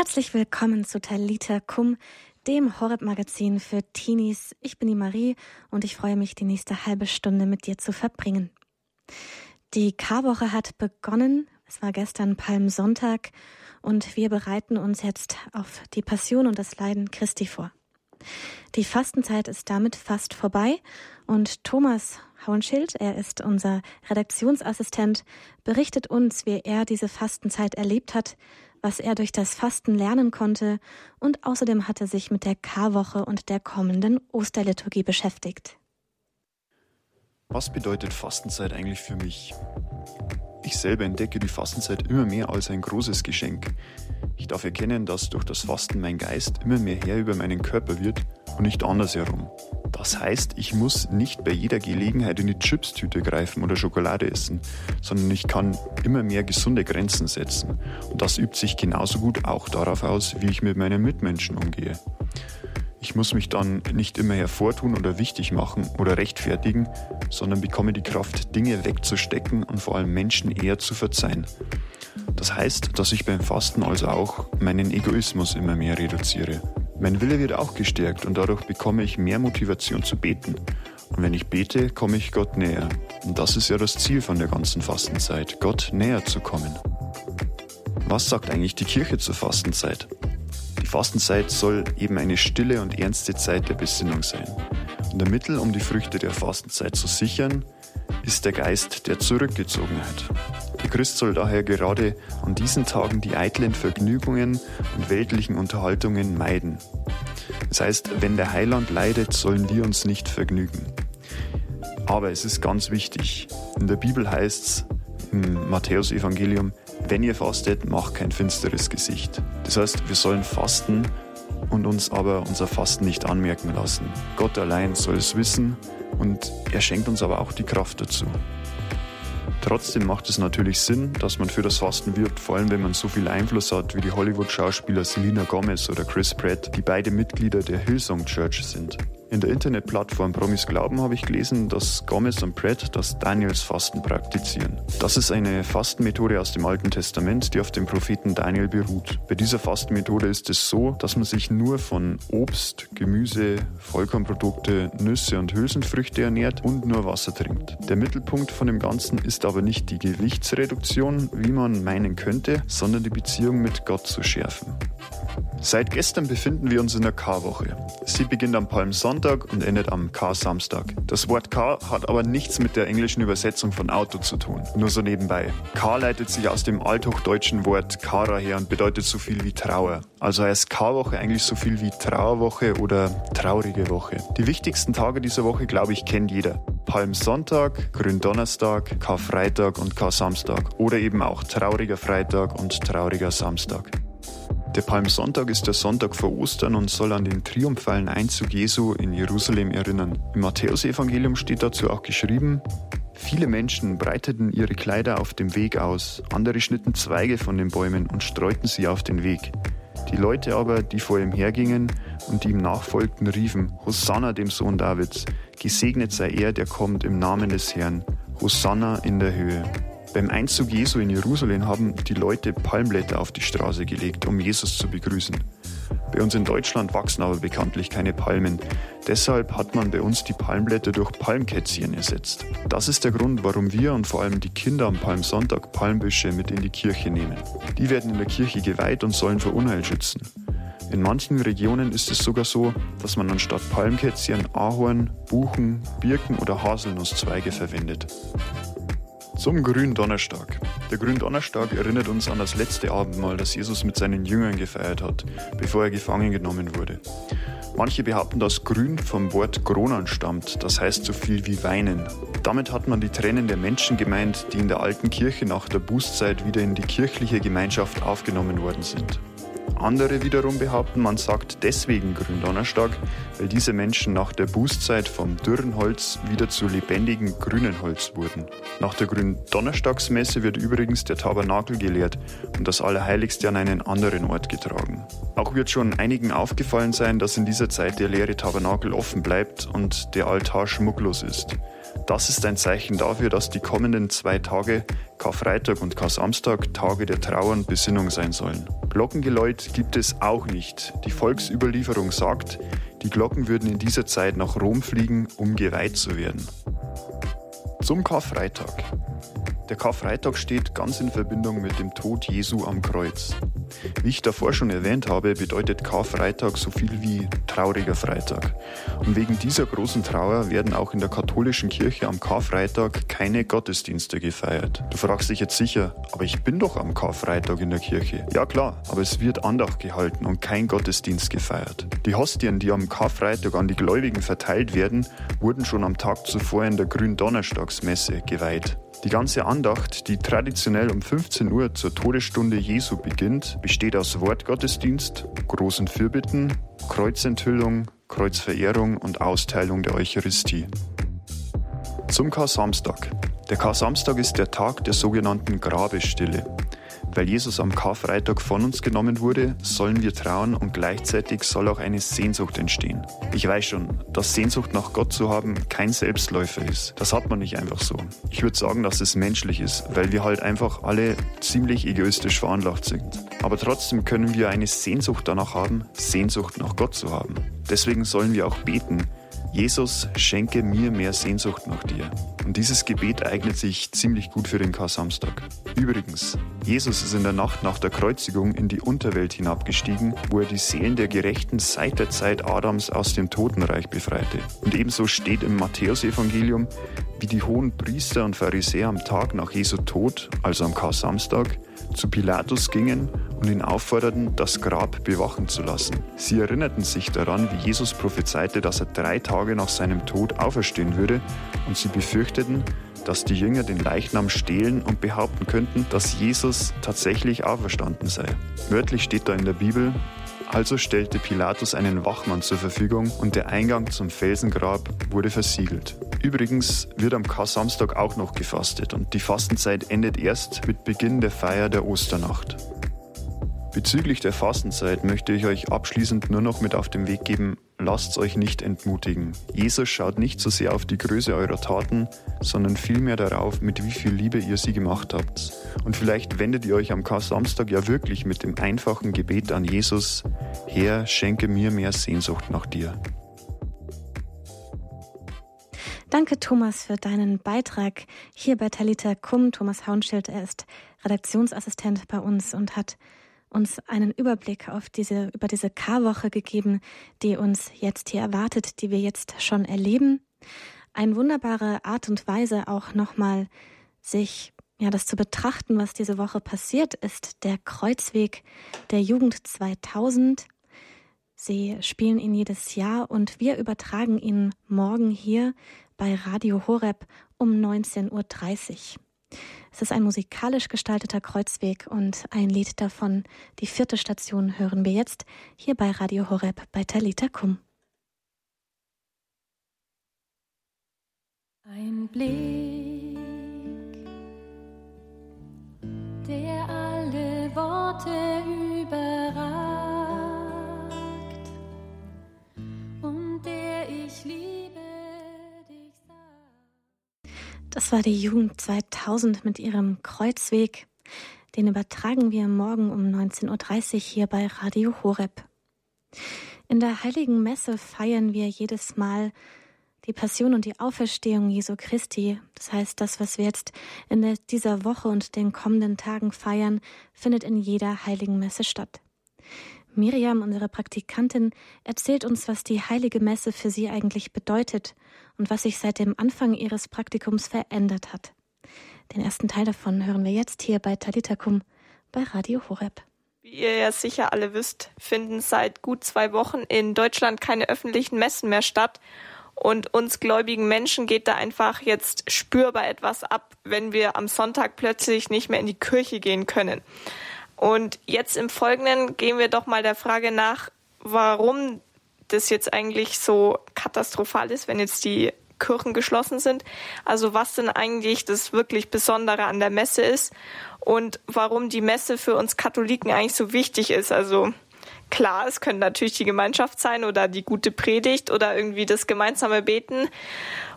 Herzlich willkommen zu Talita Kum, dem Horeb-Magazin für Teenies. Ich bin die Marie und ich freue mich, die nächste halbe Stunde mit dir zu verbringen. Die Karwoche hat begonnen. Es war gestern Palmsonntag und wir bereiten uns jetzt auf die Passion und das Leiden Christi vor. Die Fastenzeit ist damit fast vorbei und Thomas Hauenschild, er ist unser Redaktionsassistent, berichtet uns, wie er diese Fastenzeit erlebt hat, was er durch das Fasten lernen konnte und außerdem hat er sich mit der Karwoche und der kommenden Osterliturgie beschäftigt. Was bedeutet Fastenzeit eigentlich für mich? Ich selber entdecke die Fastenzeit immer mehr als ein großes Geschenk. Ich darf erkennen, dass durch das Fasten mein Geist immer mehr Herr über meinen Körper wird und nicht andersherum. Das heißt, ich muss nicht bei jeder Gelegenheit in die Chipstüte greifen oder Schokolade essen, sondern ich kann immer mehr gesunde Grenzen setzen. Und das übt sich genauso gut auch darauf aus, wie ich mit meinen Mitmenschen umgehe. Ich muss mich dann nicht immer hervortun oder wichtig machen oder rechtfertigen, sondern bekomme die Kraft, Dinge wegzustecken und vor allem Menschen eher zu verzeihen. Das heißt, dass ich beim Fasten also auch meinen Egoismus immer mehr reduziere. Mein Wille wird auch gestärkt und dadurch bekomme ich mehr Motivation zu beten. Und wenn ich bete, komme ich Gott näher. Und das ist ja das Ziel von der ganzen Fastenzeit, Gott näher zu kommen. Was sagt eigentlich die Kirche zur Fastenzeit? Fastenzeit soll eben eine stille und ernste Zeit der Besinnung sein. Und ein Mittel, um die Früchte der Fastenzeit zu sichern, ist der Geist der Zurückgezogenheit. Der Christ soll daher gerade an diesen Tagen die eitlen Vergnügungen und weltlichen Unterhaltungen meiden. Das heißt, wenn der Heiland leidet, sollen wir uns nicht vergnügen. Aber es ist ganz wichtig. In der Bibel heißt es im Matthäus Evangelium, wenn ihr fastet, macht kein finsteres Gesicht. Das heißt, wir sollen fasten und uns aber unser Fasten nicht anmerken lassen. Gott allein soll es wissen und er schenkt uns aber auch die Kraft dazu. Trotzdem macht es natürlich Sinn, dass man für das Fasten wirbt, vor allem wenn man so viel Einfluss hat wie die Hollywood-Schauspieler Selena Gomez oder Chris Pratt, die beide Mitglieder der Hillsong Church sind. In der Internetplattform Promis Glauben habe ich gelesen, dass Gomez und Pratt das Daniels Fasten praktizieren. Das ist eine Fastenmethode aus dem Alten Testament, die auf dem Propheten Daniel beruht. Bei dieser Fastenmethode ist es so, dass man sich nur von Obst, Gemüse, Vollkornprodukte, Nüsse und Hülsenfrüchte ernährt und nur Wasser trinkt. Der Mittelpunkt von dem Ganzen ist aber nicht die Gewichtsreduktion, wie man meinen könnte, sondern die Beziehung mit Gott zu schärfen. Seit gestern befinden wir uns in der Karwoche. Sie beginnt am Palmsonntag und endet am Kar-Samstag. Das Wort Kar hat aber nichts mit der englischen Übersetzung von Auto zu tun. Nur so nebenbei. Kar leitet sich aus dem althochdeutschen Wort Kara her und bedeutet so viel wie Trauer. Also heißt Karwoche eigentlich so viel wie Trauerwoche oder traurige Woche. Die wichtigsten Tage dieser Woche, glaube ich, kennt jeder. Palmsonntag, Gründonnerstag, Karfreitag und Kar-Samstag. Oder eben auch trauriger Freitag und trauriger Samstag. Der Palmsonntag ist der Sonntag vor Ostern und soll an den triumphalen Einzug Jesu in Jerusalem erinnern. Im Matthäusevangelium steht dazu auch geschrieben, Viele Menschen breiteten ihre Kleider auf dem Weg aus, andere schnitten Zweige von den Bäumen und streuten sie auf den Weg. Die Leute aber, die vor ihm hergingen und die ihm nachfolgten, riefen, Hosanna dem Sohn Davids, gesegnet sei er, der kommt im Namen des Herrn, Hosanna in der Höhe. Beim Einzug Jesu in Jerusalem haben die Leute Palmblätter auf die Straße gelegt, um Jesus zu begrüßen. Bei uns in Deutschland wachsen aber bekanntlich keine Palmen. Deshalb hat man bei uns die Palmblätter durch Palmkätzchen ersetzt. Das ist der Grund, warum wir und vor allem die Kinder am Palmsonntag Palmbüsche mit in die Kirche nehmen. Die werden in der Kirche geweiht und sollen vor Unheil schützen. In manchen Regionen ist es sogar so, dass man anstatt Palmkätzchen Ahorn, Buchen, Birken oder Haselnusszweige verwendet. Zum Gründonnerstag. Der Gründonnerstag erinnert uns an das letzte Abendmahl, das Jesus mit seinen Jüngern gefeiert hat, bevor er gefangen genommen wurde. Manche behaupten, dass Grün vom Wort Gronan stammt, das heißt so viel wie weinen. Damit hat man die Tränen der Menschen gemeint, die in der alten Kirche nach der Bußzeit wieder in die kirchliche Gemeinschaft aufgenommen worden sind. Andere wiederum behaupten, man sagt deswegen Gründonnerstag, weil diese Menschen nach der Bußzeit vom dürren Holz wieder zu lebendigem grünen Holz wurden. Nach der Gründonnerstagsmesse wird übrigens der Tabernakel geleert und das Allerheiligste an einen anderen Ort getragen. Auch wird schon einigen aufgefallen sein, dass in dieser Zeit der leere Tabernakel offen bleibt und der Altar schmucklos ist. Das ist ein Zeichen dafür, dass die kommenden zwei Tage Karfreitag und Kar-Samstag Tage der Trauer und Besinnung sein sollen. Glockengeläut gibt es auch nicht. Die Volksüberlieferung sagt, die Glocken würden in dieser Zeit nach Rom fliegen, um geweiht zu werden. Zum Karfreitag. Der Karfreitag steht ganz in Verbindung mit dem Tod Jesu am Kreuz. Wie ich davor schon erwähnt habe, bedeutet Karfreitag so viel wie trauriger Freitag. Und wegen dieser großen Trauer werden auch in der katholischen Kirche am Karfreitag keine Gottesdienste gefeiert. Du fragst dich jetzt sicher, aber ich bin doch am Karfreitag in der Kirche. Ja klar, aber es wird Andacht gehalten und kein Gottesdienst gefeiert. Die Hostien, die am Karfreitag an die Gläubigen verteilt werden, wurden schon am Tag zuvor in der Gründonnerstagsmesse geweiht. Die ganze Andacht, die traditionell um 15 Uhr zur Todesstunde Jesu beginnt, besteht aus Wortgottesdienst, großen Fürbitten, Kreuzenthüllung, Kreuzverehrung und Austeilung der Eucharistie. Zum Kar-Samstag. Der Kar-Samstag ist der Tag der sogenannten Grabesstille. Weil Jesus am Karfreitag von uns genommen wurde, sollen wir trauen und gleichzeitig soll auch eine Sehnsucht entstehen. Ich weiß schon, dass Sehnsucht nach Gott zu haben kein Selbstläufer ist. Das hat man nicht einfach so. Ich würde sagen, dass es menschlich ist, weil wir halt einfach alle ziemlich egoistisch veranlagt sind. Aber trotzdem können wir eine Sehnsucht danach haben, Sehnsucht nach Gott zu haben. Deswegen sollen wir auch beten, Jesus, schenke mir mehr Sehnsucht nach dir. Und dieses Gebet eignet sich ziemlich gut für den Kar-Samstag. Übrigens, Jesus ist in der Nacht nach der Kreuzigung in die Unterwelt hinabgestiegen, wo er die Seelen der Gerechten seit der Zeit Adams aus dem Totenreich befreite. Und ebenso steht im Matthäusevangelium, wie die hohen Priester und Pharisäer am Tag nach Jesu Tod, also am Kar-Samstag, zu Pilatus gingen und ihn aufforderten, das Grab bewachen zu lassen. Sie erinnerten sich daran, wie Jesus prophezeite, dass er drei Tage nach seinem Tod auferstehen würde, und sie befürchteten, dass die Jünger den Leichnam stehlen und behaupten könnten, dass Jesus tatsächlich auferstanden sei. Wörtlich steht da in der Bibel, also stellte Pilatus einen Wachmann zur Verfügung und der Eingang zum Felsengrab wurde versiegelt. Übrigens wird am Kar-Samstag auch noch gefastet und die Fastenzeit endet erst mit Beginn der Feier der Osternacht. Bezüglich der Fastenzeit möchte ich euch abschließend nur noch mit auf den Weg geben, lasst euch nicht entmutigen. Jesus schaut nicht so sehr auf die Größe eurer Taten, sondern vielmehr darauf, mit wie viel Liebe ihr sie gemacht habt. Und vielleicht wendet ihr euch am Kar-Samstag ja wirklich mit dem einfachen Gebet an Jesus, Herr, schenke mir mehr Sehnsucht nach dir. Danke, Thomas, für deinen Beitrag hier bei Talita Kum. Thomas Haunschild, er ist Redaktionsassistent bei uns und hat uns einen Überblick auf diese, über diese Karwoche gegeben, die uns jetzt hier erwartet, die wir jetzt schon erleben. Eine wunderbare Art und Weise auch nochmal sich ja, das zu betrachten, was diese Woche passiert ist, der Kreuzweg der Jugend 2000. Sie spielen ihn jedes Jahr und wir übertragen ihn morgen hier bei Radio Horeb um 19.30 Uhr. Es ist ein musikalisch gestalteter Kreuzweg und ein Lied davon, die vierte Station, hören wir jetzt hier bei Radio Horeb bei Talita Kum. Ein Blick, der alle Worte überragt Das war die Jugend 2000 mit ihrem Kreuzweg. Den übertragen wir morgen um 19.30 Uhr hier bei Radio Horeb. In der Heiligen Messe feiern wir jedes Mal die Passion und die Auferstehung Jesu Christi. Das heißt, das, was wir jetzt in dieser Woche und den kommenden Tagen feiern, findet in jeder Heiligen Messe statt. Miriam, unsere Praktikantin, erzählt uns, was die Heilige Messe für sie eigentlich bedeutet und was sich seit dem Anfang ihres Praktikums verändert hat. Den ersten Teil davon hören wir jetzt hier bei Talitakum bei Radio Horeb. Wie ihr ja sicher alle wisst, finden seit gut zwei Wochen in Deutschland keine öffentlichen Messen mehr statt. Und uns gläubigen Menschen geht da einfach jetzt spürbar etwas ab, wenn wir am Sonntag plötzlich nicht mehr in die Kirche gehen können. Und jetzt im Folgenden gehen wir doch mal der Frage nach, warum das jetzt eigentlich so katastrophal ist, wenn jetzt die Kirchen geschlossen sind. Also was denn eigentlich das wirklich Besondere an der Messe ist und warum die Messe für uns Katholiken eigentlich so wichtig ist. Also Klar, es könnte natürlich die Gemeinschaft sein oder die gute Predigt oder irgendwie das gemeinsame Beten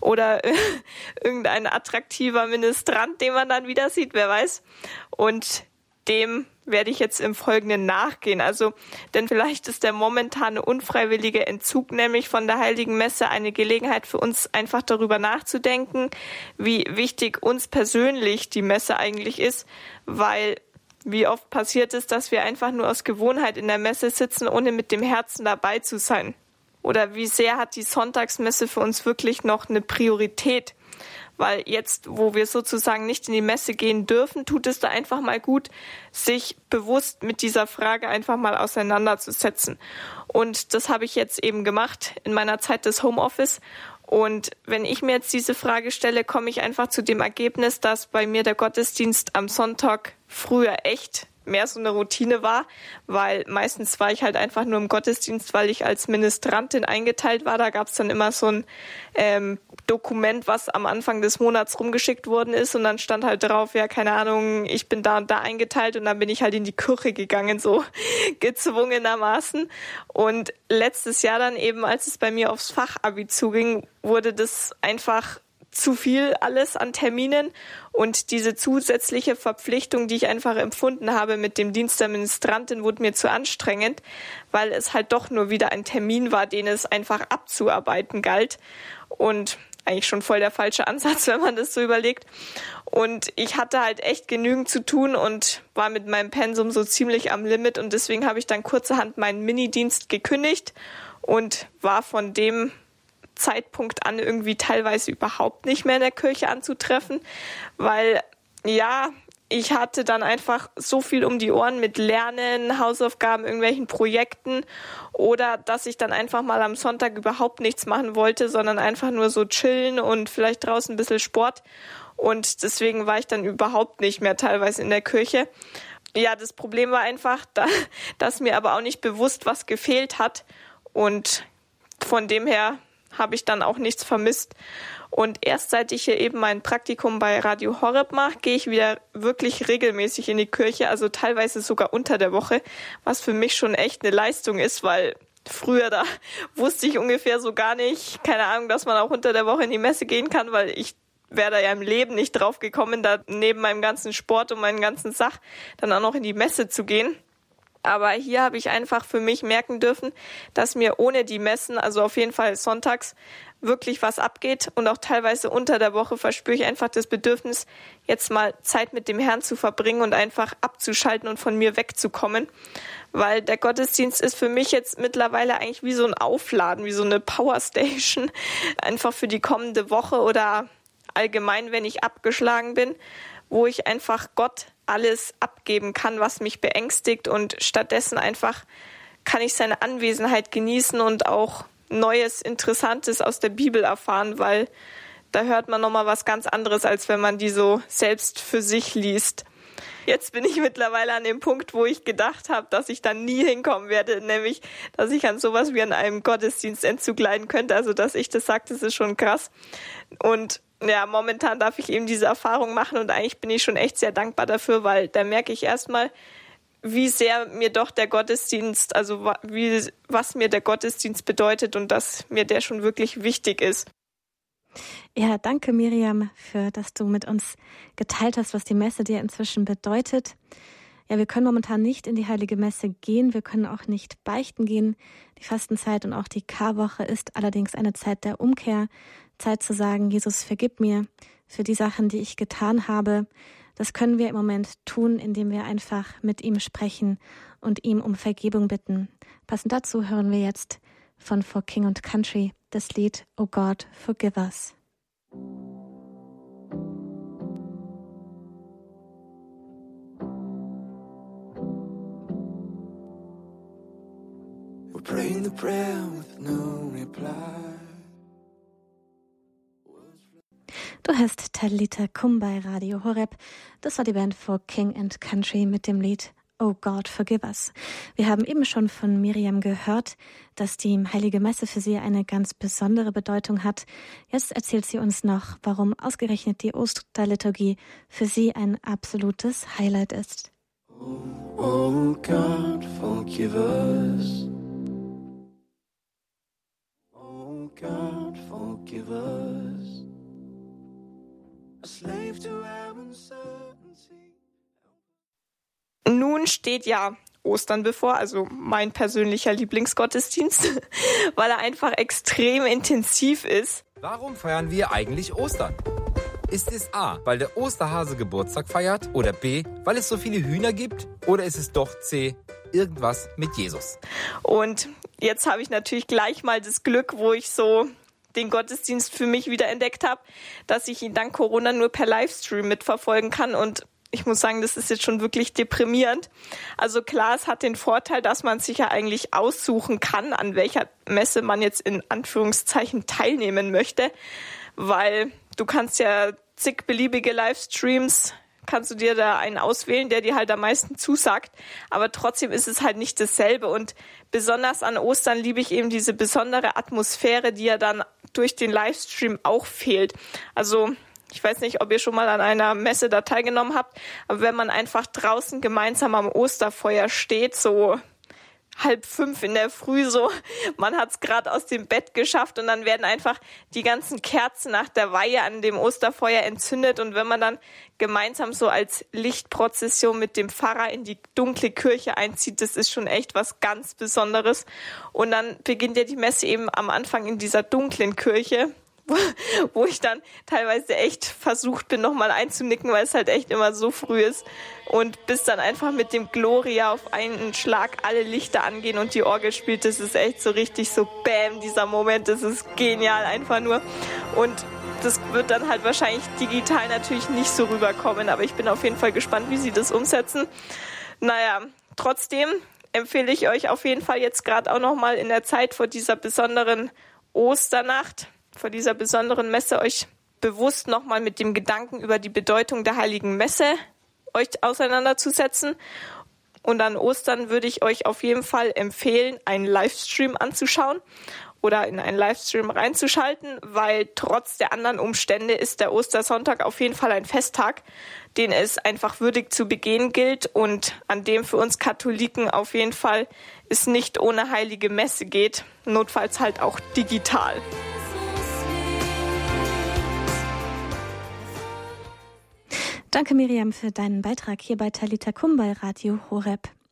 oder irgendein attraktiver Ministrant, den man dann wieder sieht, wer weiß. Und dem werde ich jetzt im Folgenden nachgehen. Also, denn vielleicht ist der momentane unfreiwillige Entzug nämlich von der Heiligen Messe eine Gelegenheit für uns einfach darüber nachzudenken, wie wichtig uns persönlich die Messe eigentlich ist, weil wie oft passiert es, dass wir einfach nur aus Gewohnheit in der Messe sitzen, ohne mit dem Herzen dabei zu sein? Oder wie sehr hat die Sonntagsmesse für uns wirklich noch eine Priorität? Weil jetzt, wo wir sozusagen nicht in die Messe gehen dürfen, tut es da einfach mal gut, sich bewusst mit dieser Frage einfach mal auseinanderzusetzen. Und das habe ich jetzt eben gemacht in meiner Zeit des Homeoffice. Und wenn ich mir jetzt diese Frage stelle, komme ich einfach zu dem Ergebnis, dass bei mir der Gottesdienst am Sonntag früher echt mehr so eine Routine war, weil meistens war ich halt einfach nur im Gottesdienst, weil ich als Ministrantin eingeteilt war. Da gab es dann immer so ein ähm, Dokument, was am Anfang des Monats rumgeschickt worden ist und dann stand halt drauf, ja, keine Ahnung, ich bin da und da eingeteilt und dann bin ich halt in die Kirche gegangen, so gezwungenermaßen. Und letztes Jahr dann eben, als es bei mir aufs Fachabi zuging, wurde das einfach zu viel alles an Terminen. Und diese zusätzliche Verpflichtung, die ich einfach empfunden habe mit dem Dienst der Ministrantin, wurde mir zu anstrengend, weil es halt doch nur wieder ein Termin war, den es einfach abzuarbeiten galt. Und eigentlich schon voll der falsche Ansatz, wenn man das so überlegt. Und ich hatte halt echt genügend zu tun und war mit meinem Pensum so ziemlich am Limit. Und deswegen habe ich dann kurzerhand meinen Minidienst gekündigt und war von dem Zeitpunkt an irgendwie teilweise überhaupt nicht mehr in der Kirche anzutreffen, weil ja, ich hatte dann einfach so viel um die Ohren mit Lernen, Hausaufgaben, irgendwelchen Projekten oder dass ich dann einfach mal am Sonntag überhaupt nichts machen wollte, sondern einfach nur so chillen und vielleicht draußen ein bisschen Sport. Und deswegen war ich dann überhaupt nicht mehr teilweise in der Kirche. Ja, das Problem war einfach, da, dass mir aber auch nicht bewusst was gefehlt hat. Und von dem her habe ich dann auch nichts vermisst. Und erst seit ich hier eben mein Praktikum bei Radio Horeb mache, gehe ich wieder wirklich regelmäßig in die Kirche, also teilweise sogar unter der Woche, was für mich schon echt eine Leistung ist, weil früher da wusste ich ungefähr so gar nicht, keine Ahnung, dass man auch unter der Woche in die Messe gehen kann, weil ich wäre da ja im Leben nicht drauf gekommen, da neben meinem ganzen Sport und meinen ganzen Sach dann auch noch in die Messe zu gehen. Aber hier habe ich einfach für mich merken dürfen, dass mir ohne die Messen, also auf jeden Fall sonntags, wirklich was abgeht. Und auch teilweise unter der Woche verspüre ich einfach das Bedürfnis, jetzt mal Zeit mit dem Herrn zu verbringen und einfach abzuschalten und von mir wegzukommen, weil der Gottesdienst ist für mich jetzt mittlerweile eigentlich wie so ein Aufladen, wie so eine Powerstation, einfach für die kommende Woche oder allgemein, wenn ich abgeschlagen bin, wo ich einfach Gott alles abgeben kann, was mich beängstigt und stattdessen einfach kann ich seine Anwesenheit genießen und auch Neues, Interessantes aus der Bibel erfahren, weil da hört man nochmal was ganz anderes, als wenn man die so selbst für sich liest. Jetzt bin ich mittlerweile an dem Punkt, wo ich gedacht habe, dass ich dann nie hinkommen werde, nämlich, dass ich an sowas wie an einem Gottesdienstentzug leiden könnte. Also, dass ich das sage, das ist schon krass. Und ja, momentan darf ich eben diese Erfahrung machen und eigentlich bin ich schon echt sehr dankbar dafür, weil da merke ich erstmal, wie sehr mir doch der Gottesdienst, also wie, was mir der Gottesdienst bedeutet und dass mir der schon wirklich wichtig ist. Ja, danke Miriam, für dass du mit uns geteilt hast, was die Messe dir inzwischen bedeutet. Ja, wir können momentan nicht in die heilige Messe gehen, wir können auch nicht beichten gehen. Die Fastenzeit und auch die Karwoche ist allerdings eine Zeit der Umkehr, Zeit zu sagen, Jesus, vergib mir für die Sachen, die ich getan habe. Das können wir im Moment tun, indem wir einfach mit ihm sprechen und ihm um Vergebung bitten. Passend dazu hören wir jetzt von For King and Country das Lied Oh God, Forgive Us. We're praying the prayer with no reply. Du hast Talita Kum bei Radio Horeb. Das war die Band for King and Country mit dem Lied Oh God, forgive us. Wir haben eben schon von Miriam gehört, dass die Heilige Messe für sie eine ganz besondere Bedeutung hat. Jetzt erzählt sie uns noch, warum ausgerechnet die Osterliturgie für sie ein absolutes Highlight ist. Oh, oh God, forgive us. Nun steht ja Ostern bevor, also mein persönlicher Lieblingsgottesdienst, weil er einfach extrem intensiv ist. Warum feiern wir eigentlich Ostern? Ist es A, weil der Osterhase Geburtstag feiert? Oder B, weil es so viele Hühner gibt? Oder ist es doch C, irgendwas mit Jesus? Und jetzt habe ich natürlich gleich mal das Glück, wo ich so den Gottesdienst für mich wieder entdeckt habe, dass ich ihn dank Corona nur per Livestream mitverfolgen kann und ich muss sagen, das ist jetzt schon wirklich deprimierend. Also klar, es hat den Vorteil, dass man sich ja eigentlich aussuchen kann, an welcher Messe man jetzt in Anführungszeichen teilnehmen möchte, weil du kannst ja zig beliebige Livestreams kannst du dir da einen auswählen, der dir halt am meisten zusagt. Aber trotzdem ist es halt nicht dasselbe. Und besonders an Ostern liebe ich eben diese besondere Atmosphäre, die ja dann durch den Livestream auch fehlt. Also ich weiß nicht, ob ihr schon mal an einer Messe da teilgenommen habt, aber wenn man einfach draußen gemeinsam am Osterfeuer steht, so halb fünf in der Früh so, man hat's gerade aus dem Bett geschafft und dann werden einfach die ganzen Kerzen nach der Weihe an dem Osterfeuer entzündet und wenn man dann gemeinsam so als Lichtprozession mit dem Pfarrer in die dunkle Kirche einzieht, das ist schon echt was ganz Besonderes. Und dann beginnt ja die Messe eben am Anfang in dieser dunklen Kirche wo ich dann teilweise echt versucht bin, nochmal einzunicken, weil es halt echt immer so früh ist. Und bis dann einfach mit dem Gloria auf einen Schlag alle Lichter angehen und die Orgel spielt, das ist echt so richtig so Bäm, dieser Moment, das ist genial einfach nur. Und das wird dann halt wahrscheinlich digital natürlich nicht so rüberkommen, aber ich bin auf jeden Fall gespannt, wie sie das umsetzen. Naja, trotzdem empfehle ich euch auf jeden Fall jetzt gerade auch nochmal in der Zeit vor dieser besonderen Osternacht vor dieser besonderen Messe euch bewusst nochmal mit dem Gedanken über die Bedeutung der heiligen Messe euch auseinanderzusetzen. Und an Ostern würde ich euch auf jeden Fall empfehlen, einen Livestream anzuschauen oder in einen Livestream reinzuschalten, weil trotz der anderen Umstände ist der Ostersonntag auf jeden Fall ein Festtag, den es einfach würdig zu begehen gilt und an dem für uns Katholiken auf jeden Fall es nicht ohne heilige Messe geht, notfalls halt auch digital. Danke, Miriam, für deinen Beitrag hier bei Talita Kum Radio Horeb.